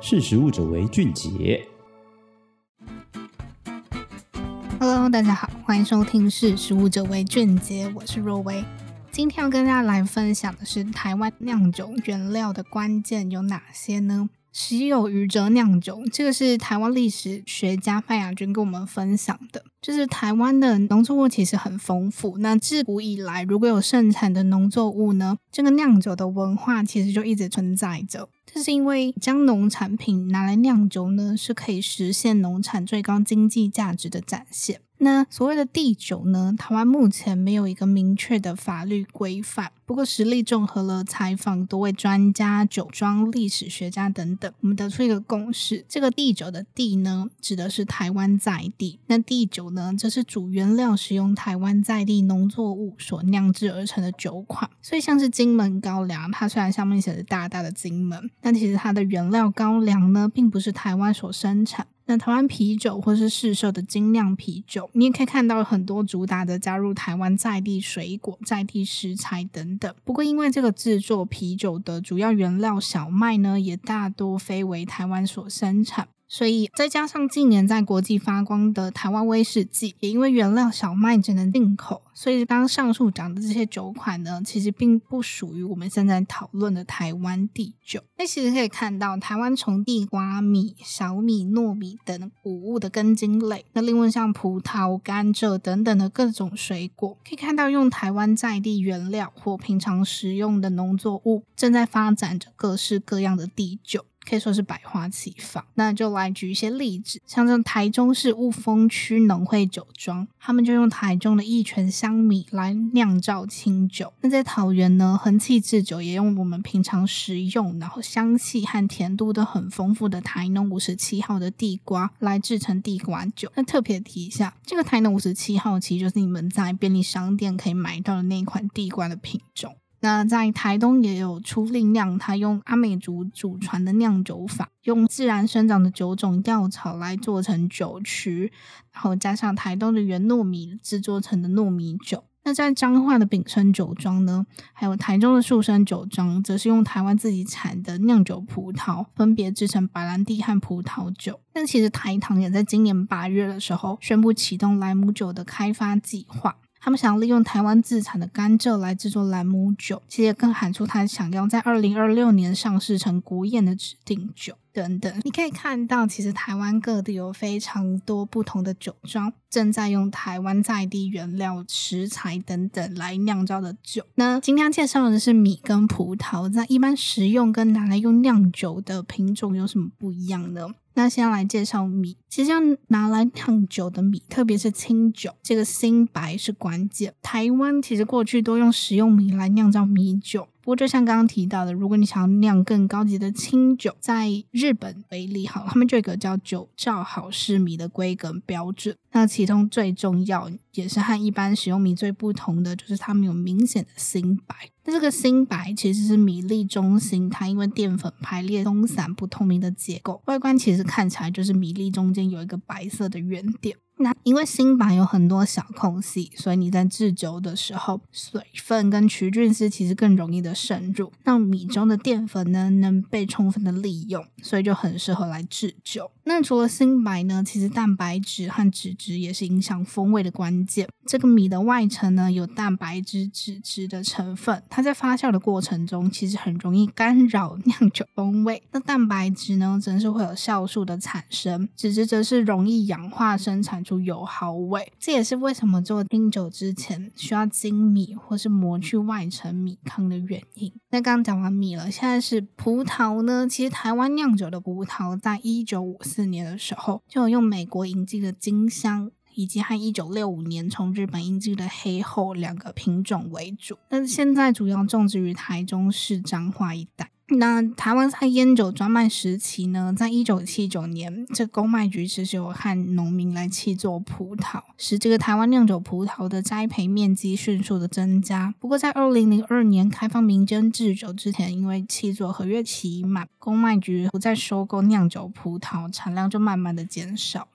识时务者为俊杰。Hello，大家好，欢迎收听《识时务者为俊杰》，我是若薇。今天要跟大家来分享的是台湾酿酒原料的关键有哪些呢？食有余则酿酒，这个是台湾历史学家范雅君跟我们分享的。就是台湾的农作物其实很丰富，那自古以来如果有盛产的农作物呢，这个酿酒的文化其实就一直存在着。这是因为将农产品拿来酿酒呢，是可以实现农产最高经济价值的展现。那所谓的地酒呢，台湾目前没有一个明确的法律规范。不过实力综合了采访多位专家、酒庄历史学家等等，我们得出一个共识：这个地酒的地呢，指的是台湾在地；那地酒呢，则是主原料使用台湾在地农作物所酿制而成的酒款。所以像是金门高粱，它虽然上面写着大大的金门，但其实它的原料高粱呢，并不是台湾所生产。那台湾啤酒或是试售的精酿啤酒，你也可以看到很多主打的加入台湾在地水果、在地食材等等。不过，因为这个制作啤酒的主要原料小麦呢，也大多非为台湾所生产。所以再加上近年在国际发光的台湾威士忌，也因为原料小麦只能进口，所以刚刚上述讲的这些酒款呢，其实并不属于我们现在讨论的台湾地酒。那其实可以看到，台湾从地瓜、米、小米、糯米等谷物的根茎类，那另外像葡萄、甘蔗等等的各种水果，可以看到用台湾在地原料或平常食用的农作物，正在发展着各式各样的地酒。可以说是百花齐放，那就来举一些例子，像这种台中市雾峰区农会酒庄，他们就用台中的一泉香米来酿造清酒。那在桃园呢，恒器制酒也用我们平常食用，然后香气和甜度都很丰富的台农五十七号的地瓜来制成地瓜酒。那特别提一下，这个台农五十七号其实就是你们在便利商店可以买到的那一款地瓜的品种。那在台东也有出令酿，他用阿美族祖传的酿酒法，用自然生长的九种药草来做成酒曲，然后加上台东的原糯米制作成的糯米酒。那在彰化的炳生酒庄呢，还有台中的树生酒庄，则是用台湾自己产的酿酒葡萄，分别制成白兰地和葡萄酒。但其实台糖也在今年八月的时候宣布启动莱姆酒的开发计划。他们想要利用台湾自产的甘蔗来制作兰姆酒，其实更喊出他想要在二零二六年上市成国宴的指定酒等等。你可以看到，其实台湾各地有非常多不同的酒庄正在用台湾在地原料、食材等等来酿造的酒。那今天介绍的是米跟葡萄，在一般食用跟拿来用酿酒的品种有什么不一样呢？那先来介绍米，其实要拿来酿酒的米，特别是清酒，这个新白是关键。台湾其实过去都用食用米来酿造米酒。不过，就像刚刚提到的，如果你想要酿更高级的清酒，在日本为例，好，他们就有一个叫酒造好事米的规格标准。那其中最重要，也是和一般食用米最不同的，就是它们有明显的新白。那这个新白其实是米粒中心，它因为淀粉排列松散不透明的结构，外观其实看起来就是米粒中间有一个白色的圆点。那因为新版有很多小空隙，所以你在制酒的时候，水分跟曲菌丝其实更容易的渗入，让米中的淀粉呢能被充分的利用，所以就很适合来制酒。那除了新白呢，其实蛋白质和脂质也是影响风味的关键。这个米的外层呢有蛋白质、脂质的成分，它在发酵的过程中其实很容易干扰酿酒风味。那蛋白质呢，则是会有酵素的产生，脂质则是容易氧化生产。出油耗味，这也是为什么做清酒之前需要精米或是磨去外层米糠的原因。那刚刚讲完米了，现在是葡萄呢？其实台湾酿酒的葡萄，在一九五四四年的时候就有用美国引进的金香，以及和一九六五年从日本引进的黑后两个品种为主。但是现在主要种植于台中市彰化一带。那台湾在烟酒专卖时期呢，在一九七九年，这公卖局其实有和农民来契作葡萄，使这个台湾酿酒葡萄的栽培面积迅速的增加。不过在二零零二年开放民间制酒之前，因为契作合约期满，公卖局不再收购酿酒葡萄，产量就慢慢的减少。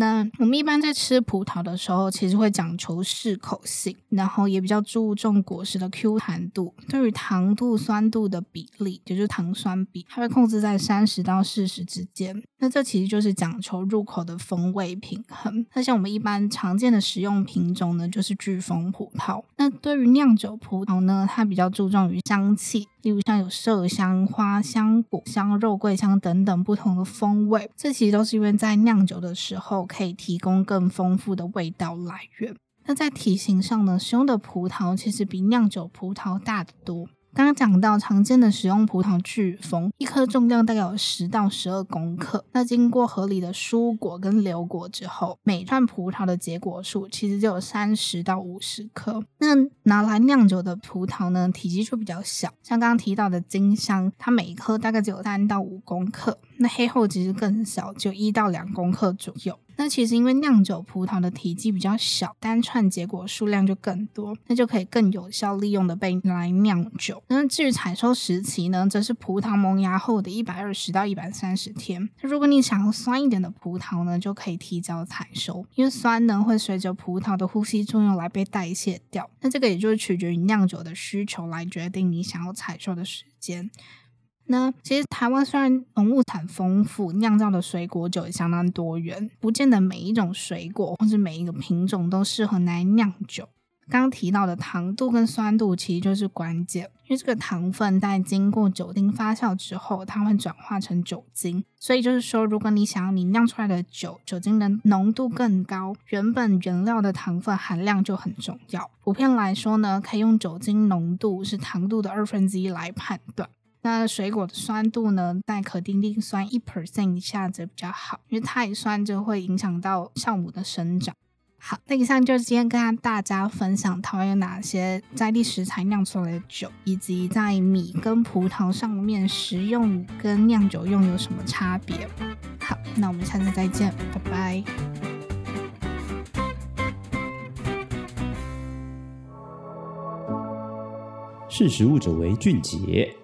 那我们一般在吃葡萄的时候，其实会讲求适口性，然后也比较注重果实的 Q 弹度。对于糖度、酸度的比例，也就是糖酸比，它会控制在三十到四十之间。那这其实就是讲求入口的风味平衡。那像我们一般常见的食用品种呢，就是巨峰葡萄。那对于酿酒葡萄呢，它比较注重于香气，例如像有麝香、花香、果香、肉桂香等等不同的风味。这其实都是因为在酿酒的时候，可以提供更丰富的味道来源。那在体型上呢，使用的葡萄其实比酿酒葡萄大得多。刚刚讲到常见的食用葡萄巨峰，一颗重量大概有十到十二公克。那经过合理的疏果跟留果之后，每串葡萄的结果数其实就有三十到五十颗。那拿来酿酒的葡萄呢，体积就比较小。像刚刚提到的金香，它每一颗大概只有三到五公克。那黑后其实更小，就一到两公克左右。那其实因为酿酒葡萄的体积比较小，单串结果数量就更多，那就可以更有效利用的被来酿酒。那至于采收时期呢，则是葡萄萌芽后的一百二十到一百三十天。如果你想要酸一点的葡萄呢，就可以提早采收，因为酸呢会随着葡萄的呼吸作用来被代谢掉。那这个也就是取决于酿酒的需求来决定你想要采收的时间。那其实台湾虽然农物产丰富，酿造的水果酒也相当多元，不见得每一种水果或是每一个品种都适合来酿酒。刚刚提到的糖度跟酸度其实就是关键，因为这个糖分在经过酒精发酵之后，它会转化成酒精。所以就是说，如果你想要你酿出来的酒酒精的浓度更高，原本原料的糖分含量就很重要。普遍来说呢，可以用酒精浓度是糖度的二分之一来判断。那水果的酸度呢，在可丁丁酸一 percent 以下则比较好，因为太酸就会影响到酵母的生长。好，那以上就是今天跟大家分享台湾有哪些在地食材酿出来的酒，以及在米跟葡萄上面食用跟酿酒用有什么差别。好，那我们下次再见，拜拜。识食物者为俊杰。